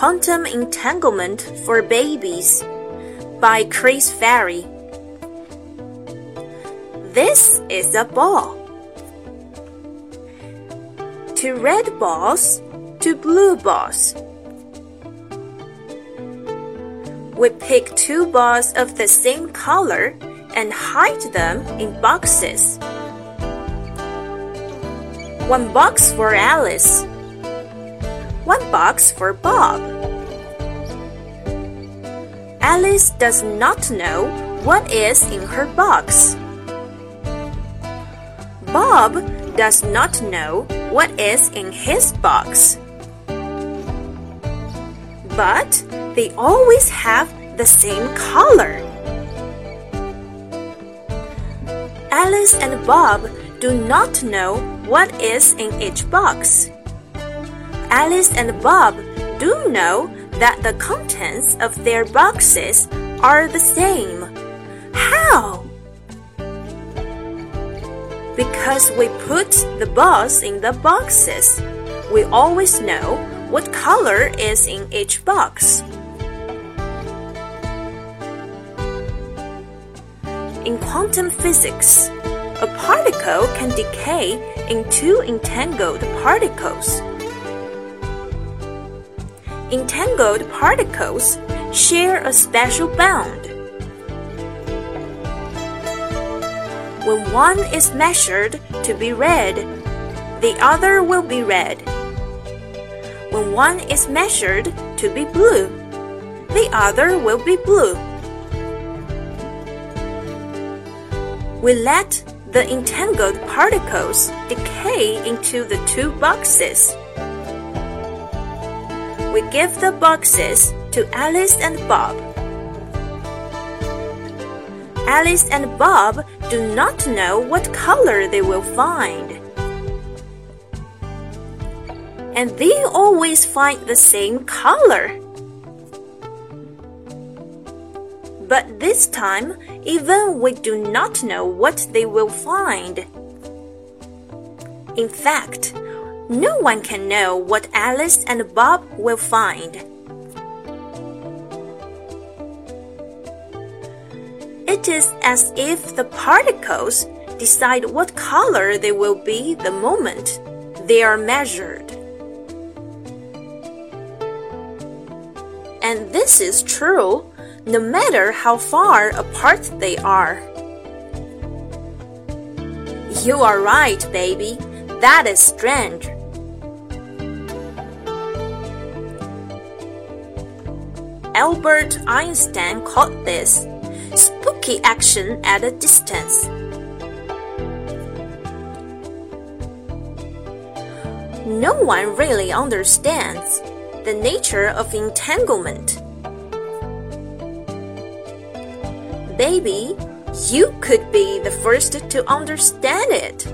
Quantum Entanglement for Babies by Chris Ferry. This is a ball. Two red balls, two blue balls. We pick two balls of the same color and hide them in boxes. One box for Alice one box for Bob. Alice does not know what is in her box. Bob does not know what is in his box. But they always have the same color. Alice and Bob do not know what is in each box. Alice and Bob do know that the contents of their boxes are the same. How? Because we put the balls in the boxes, we always know what color is in each box. In quantum physics, a particle can decay in two entangled particles. Entangled particles share a special bond. When one is measured to be red, the other will be red. When one is measured to be blue, the other will be blue. We let the entangled particles decay into the two boxes we give the boxes to Alice and Bob. Alice and Bob do not know what color they will find. And they always find the same color. But this time, even we do not know what they will find. In fact, no one can know what Alice and Bob will find. It is as if the particles decide what color they will be the moment they are measured. And this is true no matter how far apart they are. You are right, baby. That is strange. Albert Einstein called this spooky action at a distance. No one really understands the nature of entanglement. Baby, you could be the first to understand it.